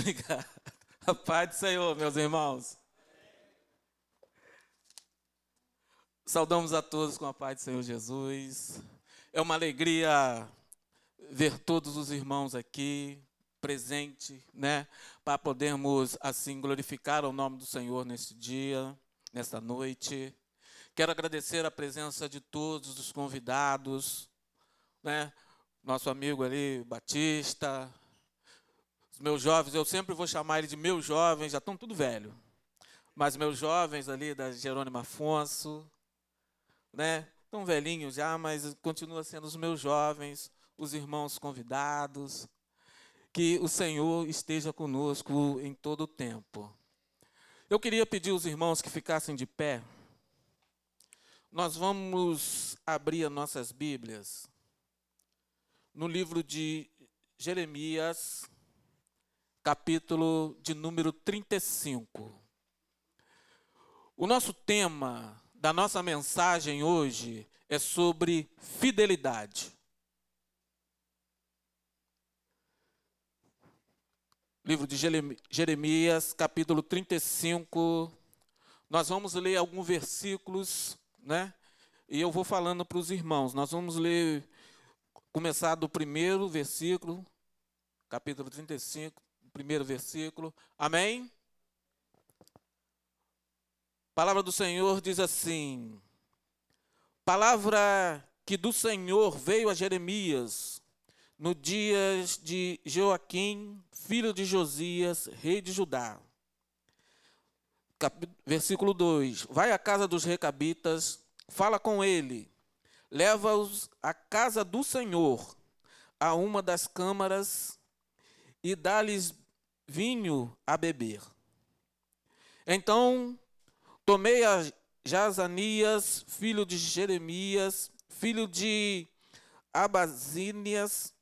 Obrigado. A paz do Senhor, meus irmãos. Saudamos a todos com a paz do Senhor Jesus. É uma alegria ver todos os irmãos aqui presente, né, para podermos assim glorificar o nome do Senhor neste dia, nesta noite. Quero agradecer a presença de todos os convidados, né? Nosso amigo ali, Batista, meus jovens, eu sempre vou chamar ele de meus jovens, já estão tudo velho. Mas meus jovens ali da Jerônimo Afonso, né? Estão velhinhos já, mas continua sendo os meus jovens, os irmãos convidados. Que o Senhor esteja conosco em todo o tempo. Eu queria pedir aos irmãos que ficassem de pé. Nós vamos abrir as nossas Bíblias no livro de Jeremias, capítulo de número 35. O nosso tema da nossa mensagem hoje é sobre fidelidade. Livro de Jeremias, capítulo 35. Nós vamos ler alguns versículos, né? E eu vou falando para os irmãos. Nós vamos ler, começar do primeiro versículo, capítulo 35, primeiro versículo. Amém? A palavra do Senhor diz assim: Palavra que do Senhor veio a Jeremias no dias de Joaquim, filho de Josias, rei de Judá. Cap... Versículo 2: Vai à casa dos recabitas, fala com ele, leva-os à casa do Senhor, a uma das câmaras, e dá-lhes vinho a beber. Então tomei a Jazanias, filho de Jeremias, filho de Abazínias,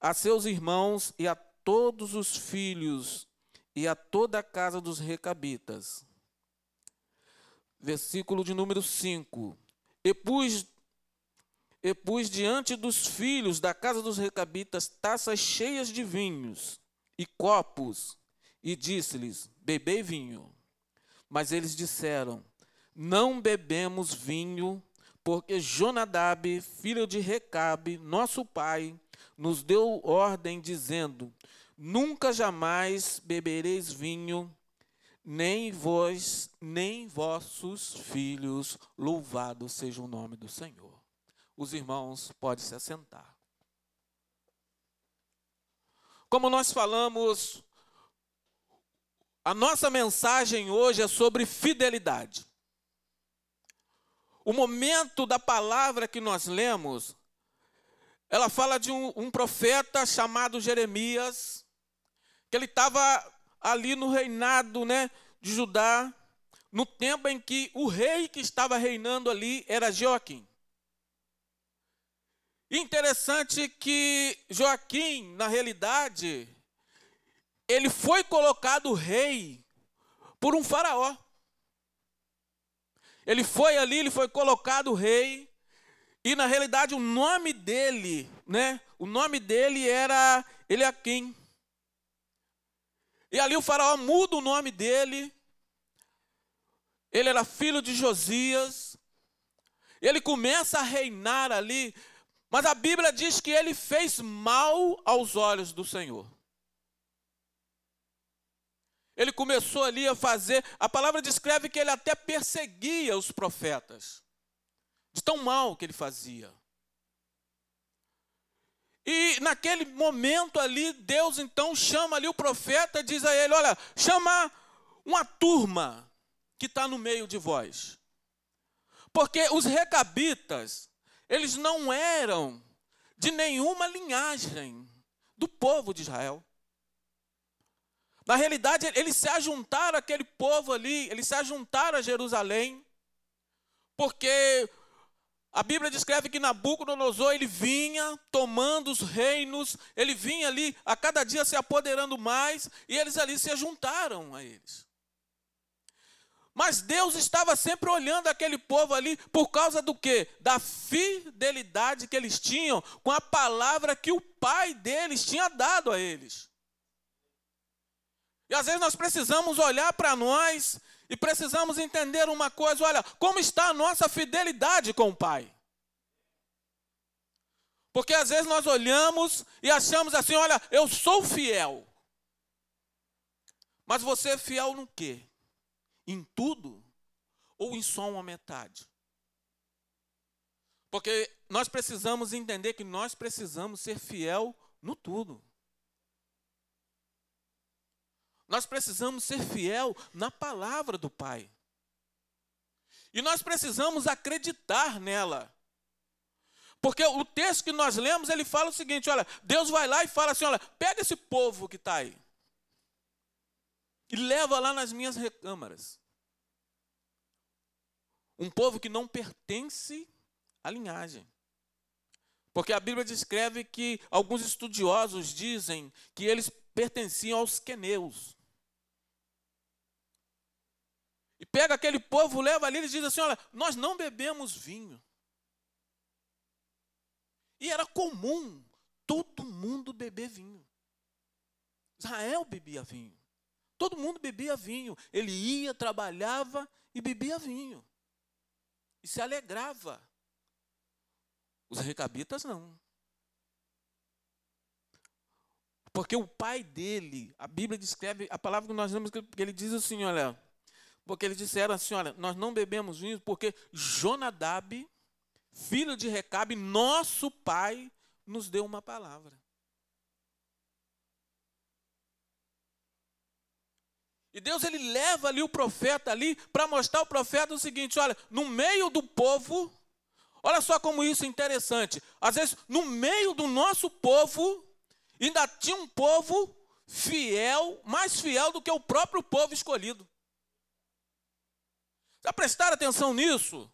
a seus irmãos e a todos os filhos e a toda a casa dos recabitas. Versículo de número 5. E pus, e pus diante dos filhos da casa dos recabitas taças cheias de vinhos e copos, e disse-lhes: Bebei vinho. Mas eles disseram: Não bebemos vinho, porque Jonadab, filho de Recabe, nosso pai, nos deu ordem dizendo: Nunca jamais bebereis vinho, nem vós, nem vossos filhos, louvado seja o nome do Senhor. Os irmãos podem se assentar. Como nós falamos, a nossa mensagem hoje é sobre fidelidade. O momento da palavra que nós lemos ela fala de um, um profeta chamado Jeremias, que ele estava ali no reinado né, de Judá, no tempo em que o rei que estava reinando ali era Joaquim. Interessante que Joaquim, na realidade, ele foi colocado rei por um faraó. Ele foi ali, ele foi colocado rei, e na realidade o nome dele, né? O nome dele era Eliakim. E ali o faraó muda o nome dele. Ele era filho de Josias. Ele começa a reinar ali, mas a Bíblia diz que ele fez mal aos olhos do Senhor. Ele começou ali a fazer, a palavra descreve que ele até perseguia os profetas de tão mal que ele fazia. E naquele momento ali, Deus então chama ali o profeta e diz a ele: Olha, chama uma turma que está no meio de vós. Porque os recabitas, eles não eram de nenhuma linhagem do povo de Israel. Na realidade, eles se ajuntaram àquele povo ali, eles se ajuntaram a Jerusalém, porque a Bíblia descreve que Nabucodonosor ele vinha tomando os reinos, ele vinha ali a cada dia se apoderando mais, e eles ali se juntaram a eles. Mas Deus estava sempre olhando aquele povo ali por causa do quê? Da fidelidade que eles tinham com a palavra que o pai deles tinha dado a eles. E às vezes nós precisamos olhar para nós e precisamos entender uma coisa: olha, como está a nossa fidelidade com o Pai? Porque às vezes nós olhamos e achamos assim: olha, eu sou fiel. Mas você é fiel no quê? Em tudo? Ou em só uma metade? Porque nós precisamos entender que nós precisamos ser fiel no tudo. Nós precisamos ser fiel na palavra do Pai. E nós precisamos acreditar nela. Porque o texto que nós lemos, ele fala o seguinte: olha, Deus vai lá e fala assim: olha, pega esse povo que está aí e leva lá nas minhas recâmaras. Um povo que não pertence à linhagem. Porque a Bíblia descreve que alguns estudiosos dizem que eles pertenciam aos queneus. E pega aquele povo, leva ali, eles dizem assim: olha, nós não bebemos vinho. E era comum todo mundo beber vinho. Israel bebia vinho. Todo mundo bebia vinho. Ele ia, trabalhava e bebia vinho. E se alegrava. Os recabitas não. Porque o pai dele, a Bíblia descreve, a palavra que nós lemos, que ele diz assim, olha, porque eles disseram assim: olha, nós não bebemos vinho porque Jonadab, filho de Recabe, nosso pai, nos deu uma palavra. E Deus ele leva ali o profeta ali para mostrar ao profeta o seguinte: olha, no meio do povo, olha só como isso é interessante. Às vezes, no meio do nosso povo, ainda tinha um povo fiel, mais fiel do que o próprio povo escolhido. Já prestaram atenção nisso?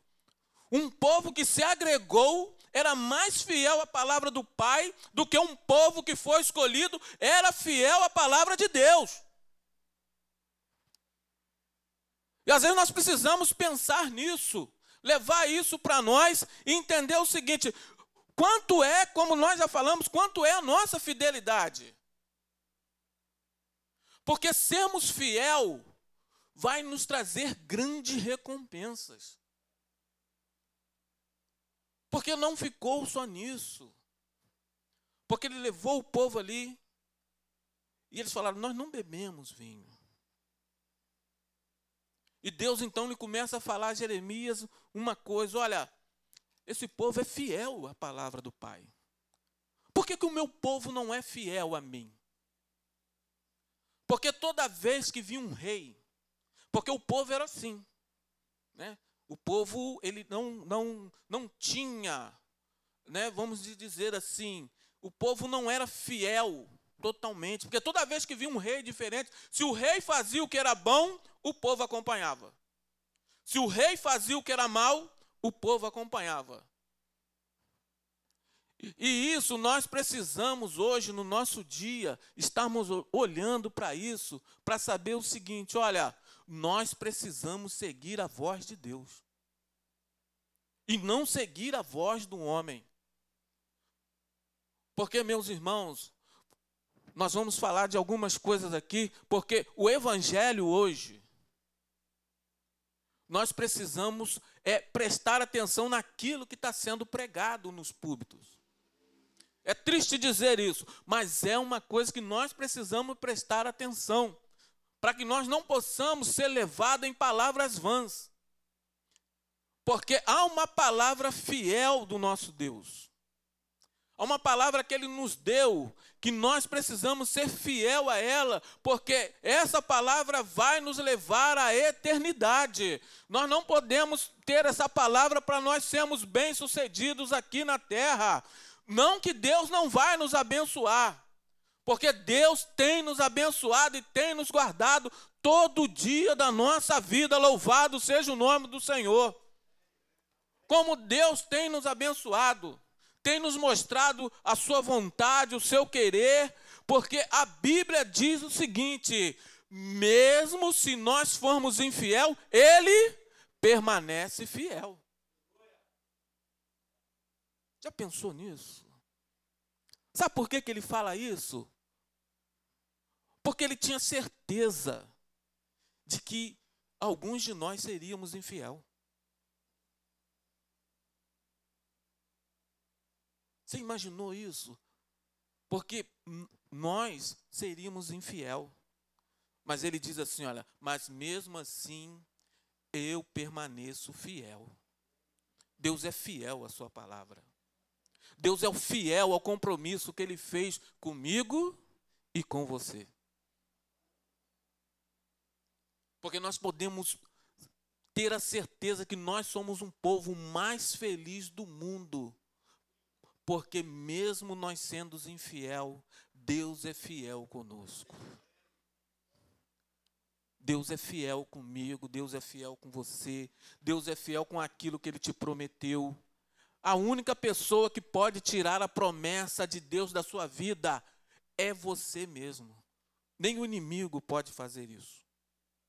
Um povo que se agregou era mais fiel à palavra do Pai do que um povo que foi escolhido era fiel à palavra de Deus. E às vezes nós precisamos pensar nisso, levar isso para nós e entender o seguinte: quanto é, como nós já falamos, quanto é a nossa fidelidade? Porque sermos fiel vai nos trazer grandes recompensas. Porque não ficou só nisso. Porque ele levou o povo ali e eles falaram: Nós não bebemos vinho. E Deus então lhe começa a falar a Jeremias uma coisa: Olha, esse povo é fiel à palavra do Pai. Por que, que o meu povo não é fiel a mim? Porque toda vez que vinha um rei, porque o povo era assim. Né? O povo ele não, não, não tinha, né, vamos dizer assim, o povo não era fiel totalmente. Porque toda vez que vinha um rei diferente, se o rei fazia o que era bom, o povo acompanhava. Se o rei fazia o que era mal, o povo acompanhava. E isso nós precisamos hoje, no nosso dia, estarmos olhando para isso, para saber o seguinte: olha, nós precisamos seguir a voz de Deus. E não seguir a voz do homem. Porque, meus irmãos, nós vamos falar de algumas coisas aqui, porque o Evangelho hoje, nós precisamos é, prestar atenção naquilo que está sendo pregado nos púlpitos. É triste dizer isso, mas é uma coisa que nós precisamos prestar atenção para que nós não possamos ser levados em palavras vãs. Porque há uma palavra fiel do nosso Deus. Há uma palavra que ele nos deu, que nós precisamos ser fiel a ela, porque essa palavra vai nos levar à eternidade. Nós não podemos ter essa palavra para nós sermos bem-sucedidos aqui na terra. Não que Deus não vai nos abençoar, porque Deus tem nos abençoado e tem nos guardado todo dia da nossa vida. Louvado seja o nome do Senhor. Como Deus tem nos abençoado, tem nos mostrado a sua vontade, o seu querer, porque a Bíblia diz o seguinte: mesmo se nós formos infiel, ele permanece fiel. Já pensou nisso? Sabe por que, que ele fala isso? Porque ele tinha certeza de que alguns de nós seríamos infiel. Você imaginou isso? Porque nós seríamos infiel. Mas ele diz assim: olha, mas mesmo assim eu permaneço fiel. Deus é fiel à sua palavra. Deus é o fiel ao compromisso que ele fez comigo e com você. Porque nós podemos ter a certeza que nós somos um povo mais feliz do mundo. Porque mesmo nós sendo infiel, Deus é fiel conosco. Deus é fiel comigo, Deus é fiel com você, Deus é fiel com aquilo que Ele te prometeu. A única pessoa que pode tirar a promessa de Deus da sua vida é você mesmo. Nem o inimigo pode fazer isso.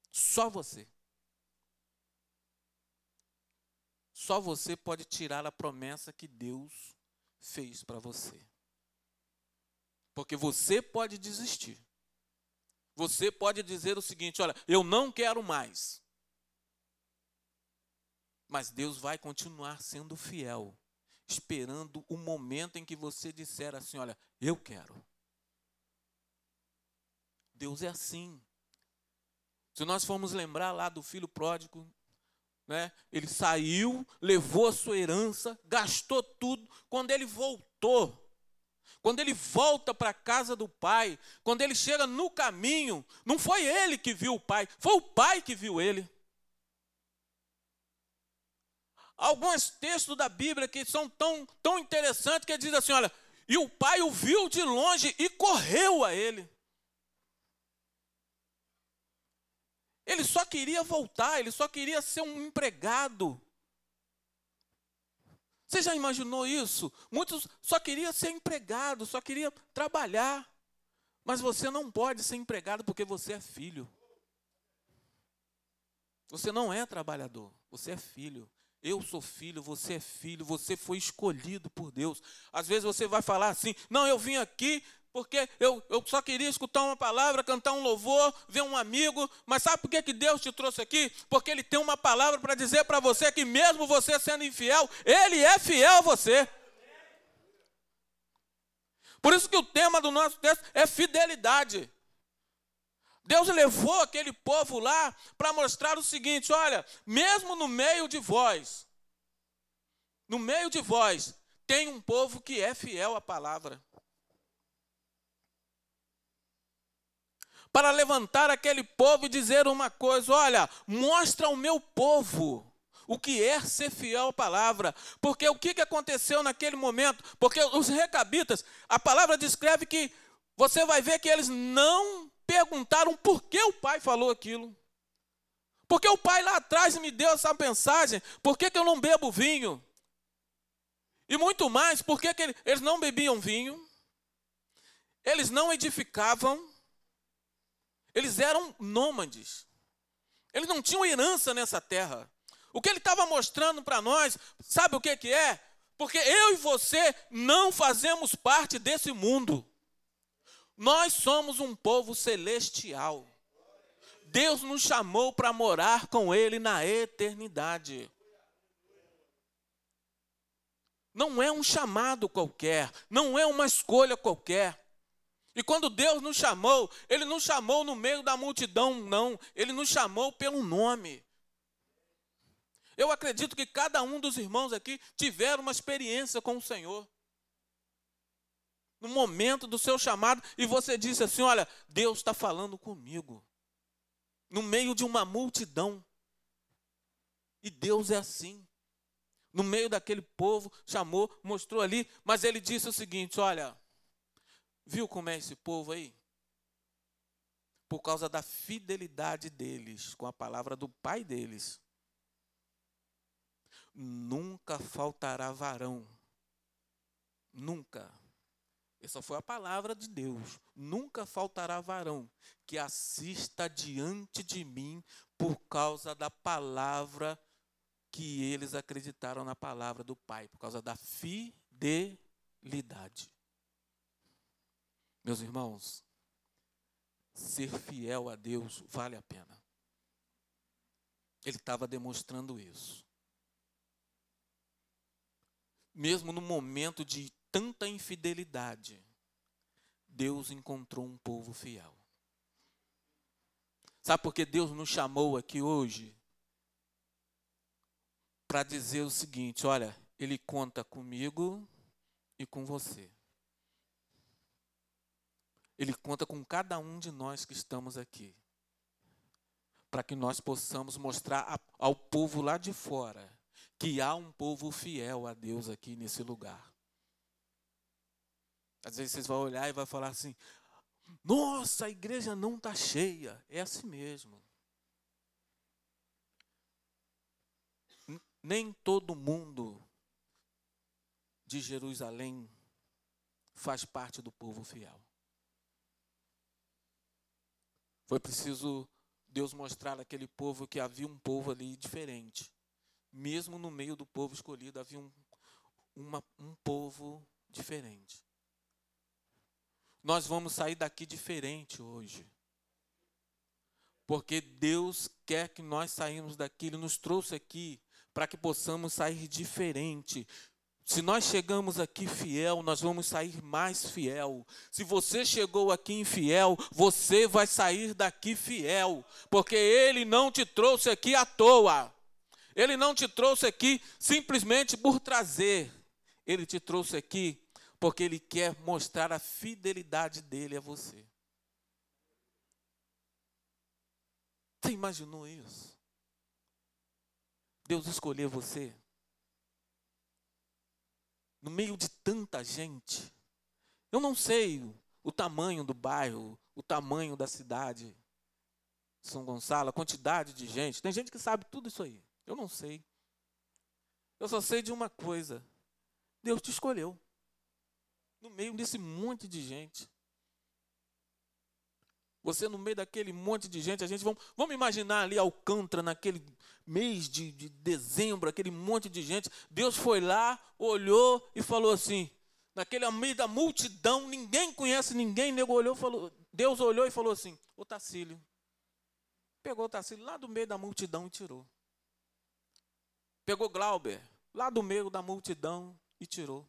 Só você. Só você pode tirar a promessa que Deus fez para você. Porque você pode desistir. Você pode dizer o seguinte: olha, eu não quero mais. Mas Deus vai continuar sendo fiel, esperando o momento em que você disser assim: olha, eu quero. Deus é assim. Se nós formos lembrar lá do filho pródigo, né, ele saiu, levou a sua herança, gastou tudo. Quando ele voltou, quando ele volta para a casa do pai, quando ele chega no caminho, não foi ele que viu o pai, foi o pai que viu ele. Alguns textos da Bíblia que são tão, tão interessantes que diz assim: olha, e o pai o viu de longe e correu a ele. Ele só queria voltar, ele só queria ser um empregado. Você já imaginou isso? Muitos só queriam ser empregado, só queriam trabalhar. Mas você não pode ser empregado porque você é filho. Você não é trabalhador, você é filho. Eu sou filho, você é filho, você foi escolhido por Deus. Às vezes você vai falar assim: não, eu vim aqui porque eu, eu só queria escutar uma palavra, cantar um louvor, ver um amigo, mas sabe por que, que Deus te trouxe aqui? Porque Ele tem uma palavra para dizer para você que, mesmo você sendo infiel, Ele é fiel a você. Por isso que o tema do nosso texto é fidelidade. Deus levou aquele povo lá para mostrar o seguinte: olha, mesmo no meio de vós, no meio de vós, tem um povo que é fiel à palavra. Para levantar aquele povo e dizer uma coisa: olha, mostra ao meu povo o que é ser fiel à palavra. Porque o que aconteceu naquele momento? Porque os recabitas, a palavra descreve que você vai ver que eles não perguntaram por que o pai falou aquilo. Porque o pai lá atrás me deu essa mensagem, por que, que eu não bebo vinho? E muito mais, por que, que eles não bebiam vinho? Eles não edificavam, eles eram nômades. Eles não tinham herança nessa terra. O que ele estava mostrando para nós, sabe o que, que é? Porque eu e você não fazemos parte desse mundo. Nós somos um povo celestial. Deus nos chamou para morar com Ele na eternidade. Não é um chamado qualquer, não é uma escolha qualquer. E quando Deus nos chamou, Ele nos chamou no meio da multidão, não. Ele nos chamou pelo nome. Eu acredito que cada um dos irmãos aqui tiveram uma experiência com o Senhor. No momento do seu chamado, e você disse assim: Olha, Deus está falando comigo. No meio de uma multidão. E Deus é assim. No meio daquele povo, chamou, mostrou ali, mas ele disse o seguinte: Olha, Viu como é esse povo aí? Por causa da fidelidade deles com a palavra do pai deles. Nunca faltará varão. Nunca. Essa foi a palavra de Deus. Nunca faltará varão que assista diante de mim por causa da palavra que eles acreditaram na palavra do Pai, por causa da fidelidade. Meus irmãos, ser fiel a Deus vale a pena. Ele estava demonstrando isso. Mesmo no momento de tanta infidelidade, Deus encontrou um povo fiel. Sabe por que Deus nos chamou aqui hoje? Para dizer o seguinte: olha, Ele conta comigo e com você. Ele conta com cada um de nós que estamos aqui. Para que nós possamos mostrar ao povo lá de fora que há um povo fiel a Deus aqui nesse lugar. Às vezes vocês vão olhar e vai falar assim: nossa, a igreja não está cheia. É assim mesmo. Nem todo mundo de Jerusalém faz parte do povo fiel. Foi preciso Deus mostrar àquele povo que havia um povo ali diferente. Mesmo no meio do povo escolhido, havia um, uma, um povo diferente. Nós vamos sair daqui diferente hoje. Porque Deus quer que nós saímos daqui, Ele nos trouxe aqui para que possamos sair diferente. Se nós chegamos aqui fiel, nós vamos sair mais fiel. Se você chegou aqui infiel, você vai sair daqui fiel, porque Ele não te trouxe aqui à toa. Ele não te trouxe aqui simplesmente por trazer. Ele te trouxe aqui porque ele quer mostrar a fidelidade dele a você. Você imaginou isso? Deus escolheu você no meio de tanta gente. Eu não sei o tamanho do bairro, o tamanho da cidade. São Gonçalo, a quantidade de gente. Tem gente que sabe tudo isso aí. Eu não sei. Eu só sei de uma coisa: Deus te escolheu no meio desse monte de gente. Você no meio daquele monte de gente, a gente vamos, vamos imaginar ali Alcântara naquele mês de, de dezembro, aquele monte de gente. Deus foi lá, olhou e falou assim: naquele meio da multidão, ninguém conhece ninguém, nego olhou, falou, Deus olhou e falou assim: o Tacílio. Pegou o Tacílio lá do meio da multidão e tirou. Pegou Glauber, lá do meio da multidão e tirou.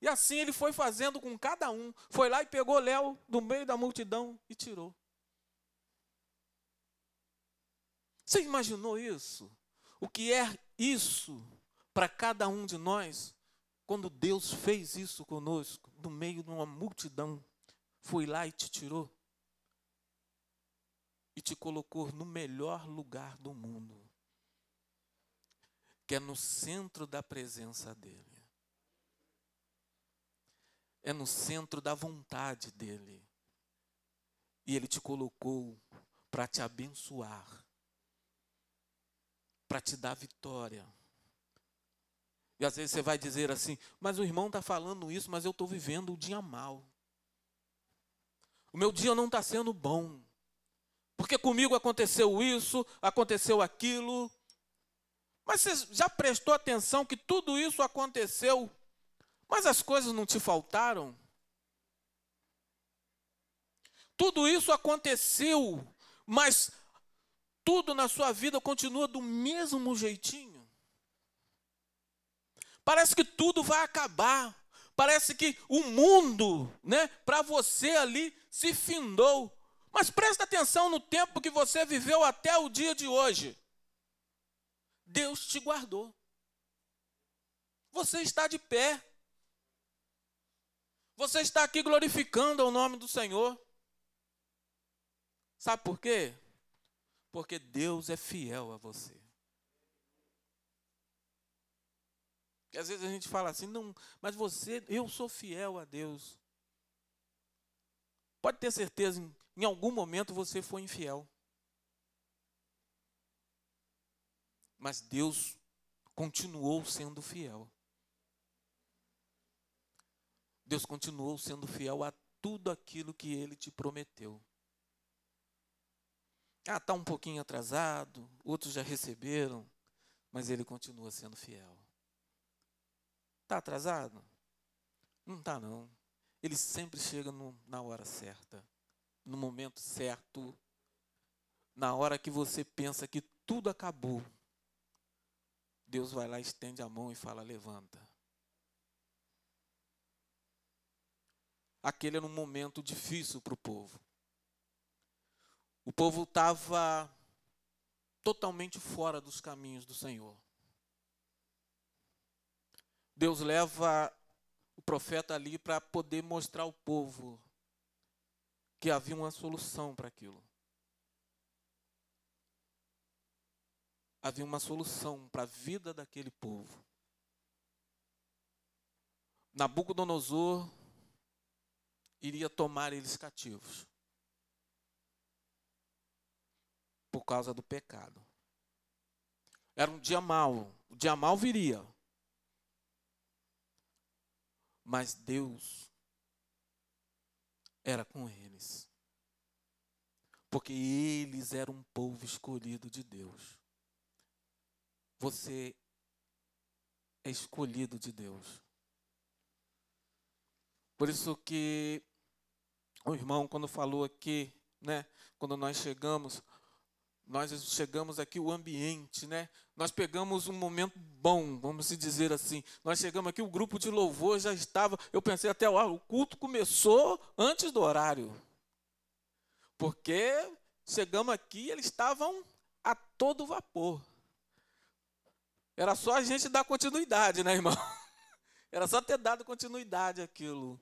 E assim ele foi fazendo com cada um. Foi lá e pegou Léo do meio da multidão e tirou. Você imaginou isso? O que é isso para cada um de nós? Quando Deus fez isso conosco, no meio de uma multidão, foi lá e te tirou e te colocou no melhor lugar do mundo, que é no centro da presença dEle é no centro da vontade dele. E ele te colocou para te abençoar, para te dar vitória. E às vezes você vai dizer assim: Mas o irmão está falando isso, mas eu estou vivendo o dia mal. O meu dia não está sendo bom. Porque comigo aconteceu isso, aconteceu aquilo. Mas você já prestou atenção que tudo isso aconteceu mas as coisas não te faltaram? Tudo isso aconteceu, mas tudo na sua vida continua do mesmo jeitinho. Parece que tudo vai acabar. Parece que o mundo, né, para você ali se findou. Mas presta atenção no tempo que você viveu até o dia de hoje. Deus te guardou. Você está de pé. Você está aqui glorificando o nome do Senhor. Sabe por quê? Porque Deus é fiel a você. E às vezes a gente fala assim, não, mas você, eu sou fiel a Deus. Pode ter certeza, em, em algum momento você foi infiel. Mas Deus continuou sendo fiel. Deus continuou sendo fiel a tudo aquilo que ele te prometeu. Ah, está um pouquinho atrasado, outros já receberam, mas ele continua sendo fiel. Está atrasado? Não está, não. Ele sempre chega no, na hora certa. no momento certo, na hora que você pensa que tudo acabou, Deus vai lá, estende a mão e fala: levanta. Aquele era um momento difícil para o povo. O povo estava totalmente fora dos caminhos do Senhor. Deus leva o profeta ali para poder mostrar ao povo que havia uma solução para aquilo. Havia uma solução para a vida daquele povo. Nabucodonosor iria tomar eles cativos. Por causa do pecado. Era um dia mau. O dia mau viria. Mas Deus era com eles. Porque eles eram um povo escolhido de Deus. Você é escolhido de Deus. Por isso que o irmão, quando falou aqui, né, quando nós chegamos, nós chegamos aqui, o ambiente, né? Nós pegamos um momento bom, vamos dizer assim. Nós chegamos aqui, o grupo de louvor já estava. Eu pensei até, ó, o culto começou antes do horário. Porque chegamos aqui, eles estavam a todo vapor. Era só a gente dar continuidade, né, irmão? Era só ter dado continuidade àquilo.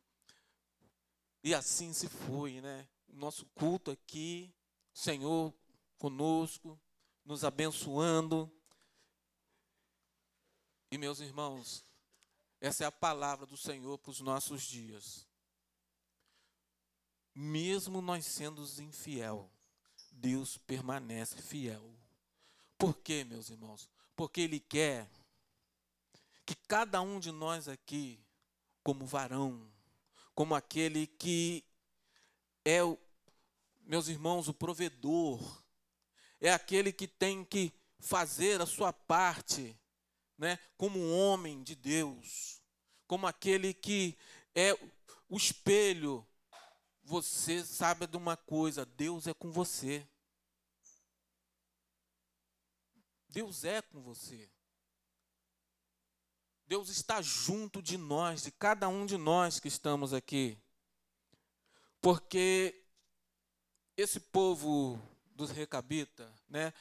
E assim se foi, né? Nosso culto aqui, Senhor conosco, nos abençoando. E meus irmãos, essa é a palavra do Senhor para os nossos dias. Mesmo nós sendo infiel, Deus permanece fiel. Por quê, meus irmãos? Porque Ele quer que cada um de nós aqui, como varão, como aquele que é, meus irmãos, o provedor, é aquele que tem que fazer a sua parte, né, como um homem de Deus, como aquele que é o espelho. Você sabe de uma coisa, Deus é com você. Deus é com você. Deus está junto de nós, de cada um de nós que estamos aqui. Porque esse povo dos recabitas, né,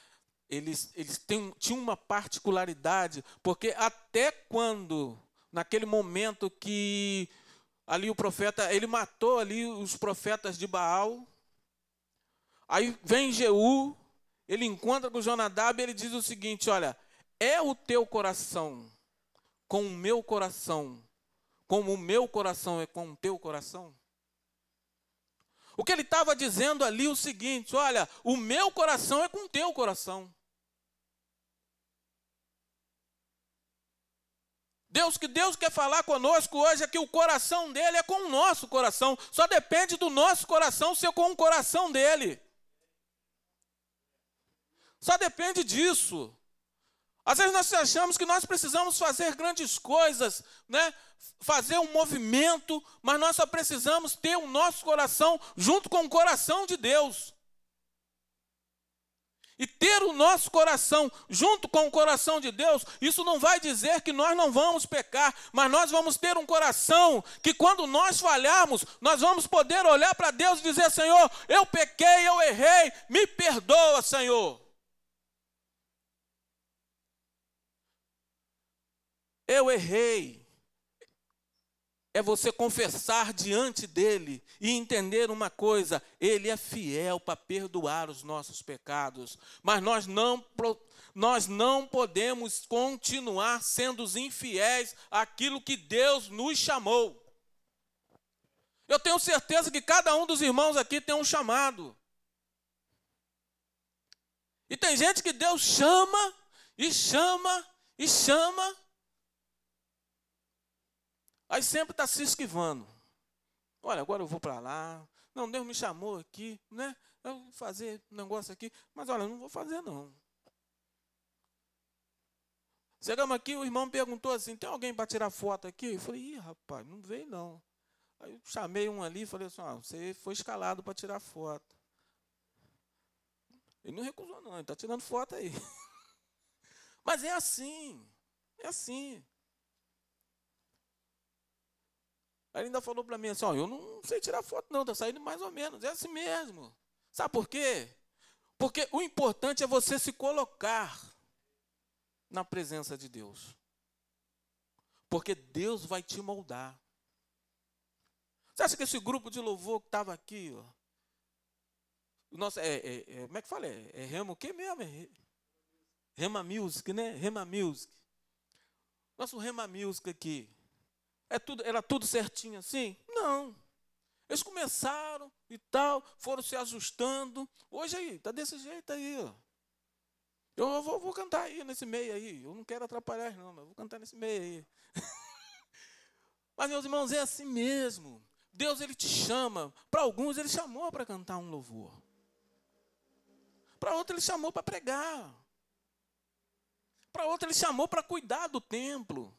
eles, eles têm, tinham uma particularidade, porque até quando, naquele momento que ali o profeta, ele matou ali os profetas de Baal, aí vem Jeú, ele encontra com Jonadab e ele diz o seguinte, olha, é o teu coração com o meu coração, como o meu coração é com o teu coração? O que ele estava dizendo ali é o seguinte: olha, o meu coração é com o teu coração. Deus que Deus quer falar conosco hoje é que o coração dele é com o nosso coração. Só depende do nosso coração ser com o coração dele. Só depende disso. Às vezes nós achamos que nós precisamos fazer grandes coisas, né? fazer um movimento, mas nós só precisamos ter o nosso coração junto com o coração de Deus. E ter o nosso coração junto com o coração de Deus, isso não vai dizer que nós não vamos pecar, mas nós vamos ter um coração que quando nós falharmos, nós vamos poder olhar para Deus e dizer: Senhor, eu pequei, eu errei, me perdoa, Senhor. Eu errei. É você confessar diante dele e entender uma coisa: ele é fiel para perdoar os nossos pecados, mas nós não nós não podemos continuar sendo infiéis àquilo que Deus nos chamou. Eu tenho certeza que cada um dos irmãos aqui tem um chamado. E tem gente que Deus chama e chama e chama Aí sempre está se esquivando. Olha, agora eu vou para lá. Não, Deus me chamou aqui, né? Eu vou fazer um negócio aqui, mas olha, não vou fazer não. Chegamos aqui, o irmão perguntou assim: tem alguém para tirar foto aqui? Eu falei, ih, rapaz, não veio não. Aí eu chamei um ali e falei assim, ó, você foi escalado para tirar foto. Ele não recusou, não, ele está tirando foto aí. Mas é assim, é assim. Aí ele ainda falou para mim assim, ó, eu não sei tirar foto não, está saindo mais ou menos, é assim mesmo. Sabe por quê? Porque o importante é você se colocar na presença de Deus. Porque Deus vai te moldar. Você acha que esse grupo de louvor que estava aqui, ó, nossa, é, é, é, como é que fala? É, é Rema o quê mesmo? É Rema Music, né? Rema Music. Nosso Rema Music aqui. É tudo, era tudo certinho assim? Não. Eles começaram e tal, foram se ajustando. Hoje aí, tá desse jeito aí, ó. Eu vou, vou, cantar aí nesse meio aí. Eu não quero atrapalhar, não, mas vou cantar nesse meio aí. mas, meus irmãos, é assim mesmo. Deus ele te chama. Para alguns ele chamou para cantar um louvor. Para outros ele chamou para pregar. Para outro ele chamou para cuidar do templo.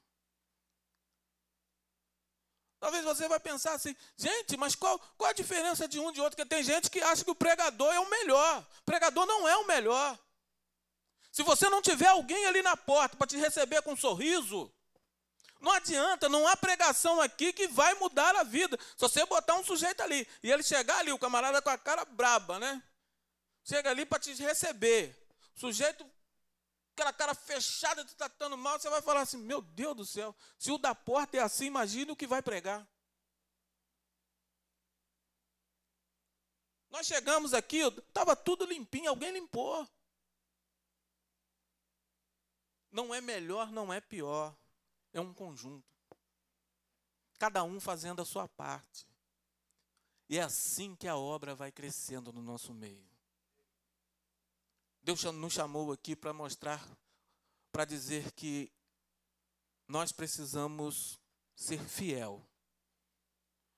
Talvez você vai pensar assim, gente, mas qual, qual a diferença de um de outro? Porque tem gente que acha que o pregador é o melhor. O pregador não é o melhor. Se você não tiver alguém ali na porta para te receber com um sorriso, não adianta, não há pregação aqui que vai mudar a vida. Se você botar um sujeito ali e ele chegar ali, o camarada com a cara braba, né? Chega ali para te receber. Sujeito, aquela cara fechada, te tratando mal, você vai falar assim: Meu Deus do céu, se o da porta é assim, imagine o que vai pregar. Nós chegamos aqui, estava tudo limpinho, alguém limpou. Não é melhor, não é pior. É um conjunto. Cada um fazendo a sua parte. E é assim que a obra vai crescendo no nosso meio. Deus nos chamou aqui para mostrar, para dizer que nós precisamos ser fiel.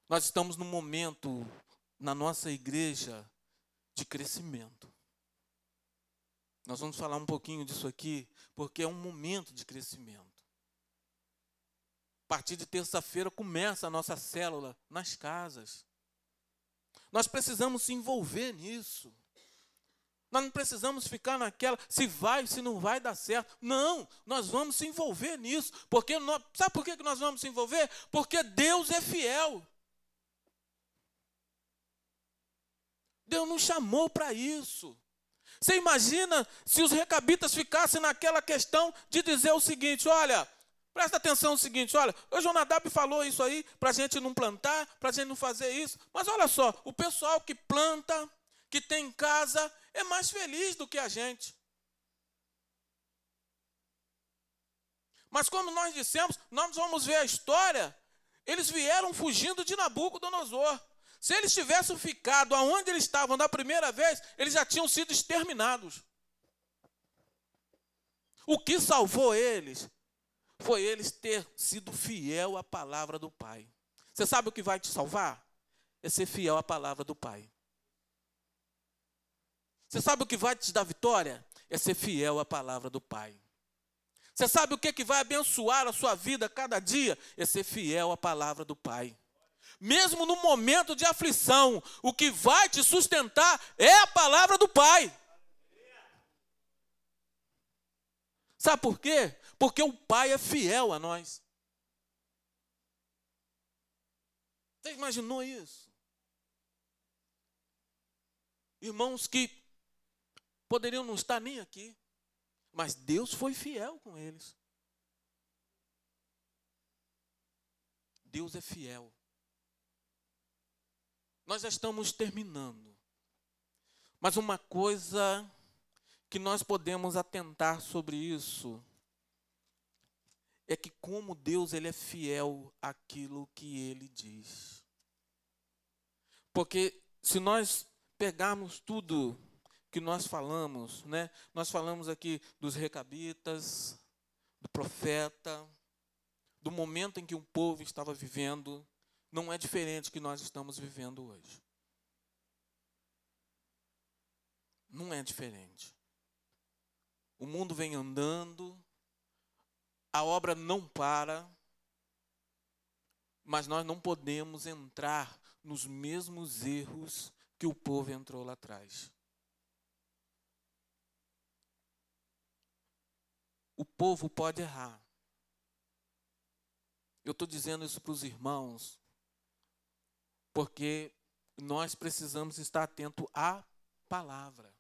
Nós estamos num momento na nossa igreja de crescimento. Nós vamos falar um pouquinho disso aqui, porque é um momento de crescimento. A partir de terça-feira começa a nossa célula nas casas. Nós precisamos se envolver nisso. Nós não precisamos ficar naquela, se vai, se não vai dar certo. Não, nós vamos se envolver nisso. Porque nós, sabe por que nós vamos se envolver? Porque Deus é fiel. Deus nos chamou para isso. Você imagina se os recabitas ficassem naquela questão de dizer o seguinte: olha, presta atenção no seguinte, olha, o Jonadab falou isso aí para a gente não plantar, para a gente não fazer isso. Mas olha só, o pessoal que planta, que tem casa, é mais feliz do que a gente. Mas como nós dissemos, nós vamos ver a história, eles vieram fugindo de Nabucodonosor. Se eles tivessem ficado aonde eles estavam da primeira vez, eles já tinham sido exterminados. O que salvou eles foi eles ter sido fiel à palavra do Pai. Você sabe o que vai te salvar? É ser fiel à palavra do Pai. Você sabe o que vai te dar vitória? É ser fiel à palavra do Pai. Você sabe o que, que vai abençoar a sua vida cada dia? É ser fiel à palavra do Pai. Mesmo no momento de aflição, o que vai te sustentar é a palavra do Pai. Sabe por quê? Porque o Pai é fiel a nós. Você imaginou isso? Irmãos que poderiam não estar nem aqui, mas Deus foi fiel com eles. Deus é fiel. Nós já estamos terminando. Mas uma coisa que nós podemos atentar sobre isso é que como Deus ele é fiel àquilo que ele diz. Porque se nós pegarmos tudo que nós falamos, né? Nós falamos aqui dos recabitas, do profeta, do momento em que o povo estava vivendo, não é diferente do que nós estamos vivendo hoje. Não é diferente. O mundo vem andando, a obra não para, Mas nós não podemos entrar nos mesmos erros que o povo entrou lá atrás. O povo pode errar. Eu estou dizendo isso para os irmãos, porque nós precisamos estar atento à palavra.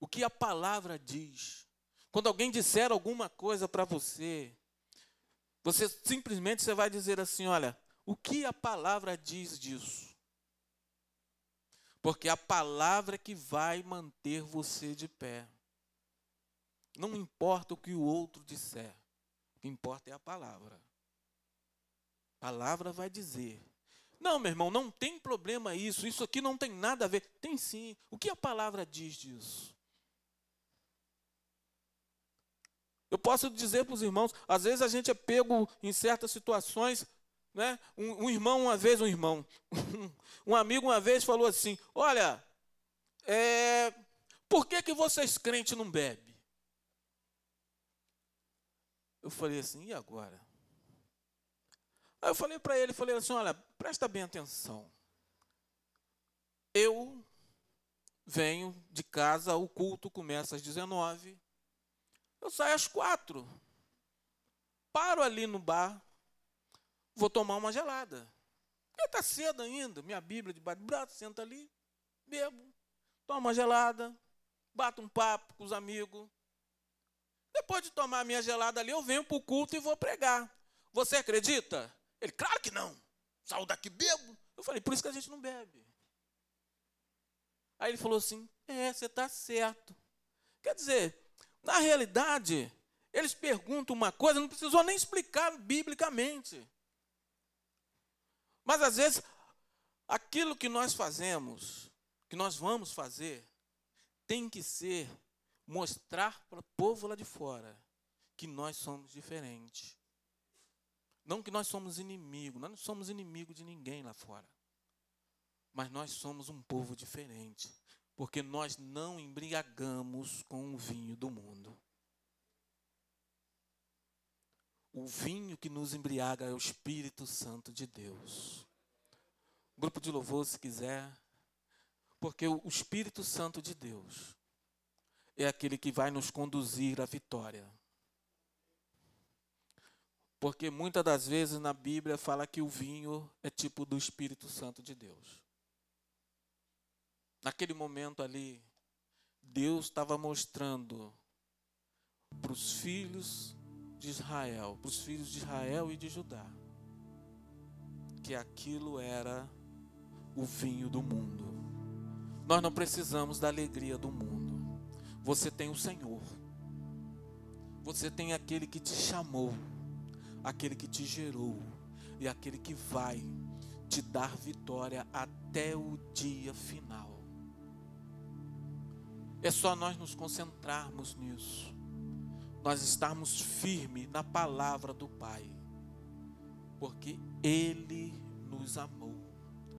O que a palavra diz. Quando alguém disser alguma coisa para você, você simplesmente você vai dizer assim, olha, o que a palavra diz disso? Porque a palavra é que vai manter você de pé. Não importa o que o outro disser. O que importa é a palavra. A palavra vai dizer. Não, meu irmão, não tem problema isso. Isso aqui não tem nada a ver. Tem sim. O que a palavra diz disso? Eu posso dizer para os irmãos, às vezes a gente é pego em certas situações, né? Um, um irmão uma vez, um irmão, um amigo uma vez falou assim: Olha, é, por que, que vocês crentes não bebem? Eu falei assim, e agora? Aí eu falei para ele, falei assim, olha, presta bem atenção. Eu venho de casa, o culto começa às 19. Eu saio às quatro. Paro ali no bar, vou tomar uma gelada. Porque está cedo ainda, minha Bíblia debaixo do braço, senta ali, bebo, tomo uma gelada, bato um papo com os amigos. Depois de tomar a minha gelada ali, eu venho para o culto e vou pregar. Você acredita? Ele, claro que não. Saio daqui bebo. Eu falei, por isso que a gente não bebe. Aí ele falou assim: é, você está certo. Quer dizer, na realidade, eles perguntam uma coisa, não precisou nem explicar biblicamente. Mas às vezes, aquilo que nós fazemos, que nós vamos fazer, tem que ser mostrar para o povo lá de fora que nós somos diferentes. Não que nós somos inimigos, nós não somos inimigos de ninguém lá fora. Mas nós somos um povo diferente, porque nós não embriagamos com o vinho do mundo. O vinho que nos embriaga é o Espírito Santo de Deus. Grupo de louvor, se quiser. Porque o Espírito Santo de Deus é aquele que vai nos conduzir à vitória. Porque muitas das vezes na Bíblia fala que o vinho é tipo do Espírito Santo de Deus. Naquele momento ali, Deus estava mostrando para os filhos de Israel, para os filhos de Israel e de Judá, que aquilo era o vinho do mundo. Nós não precisamos da alegria do mundo. Você tem o Senhor. Você tem aquele que te chamou, aquele que te gerou e aquele que vai te dar vitória até o dia final. É só nós nos concentrarmos nisso nós estarmos firmes na palavra do Pai, porque Ele nos amou.